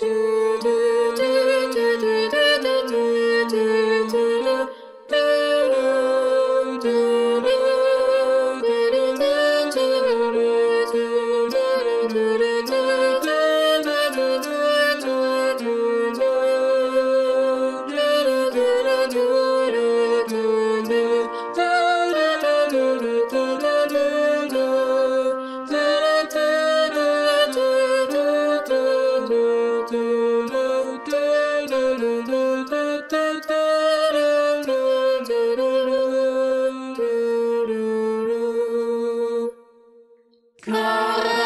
do do do Come.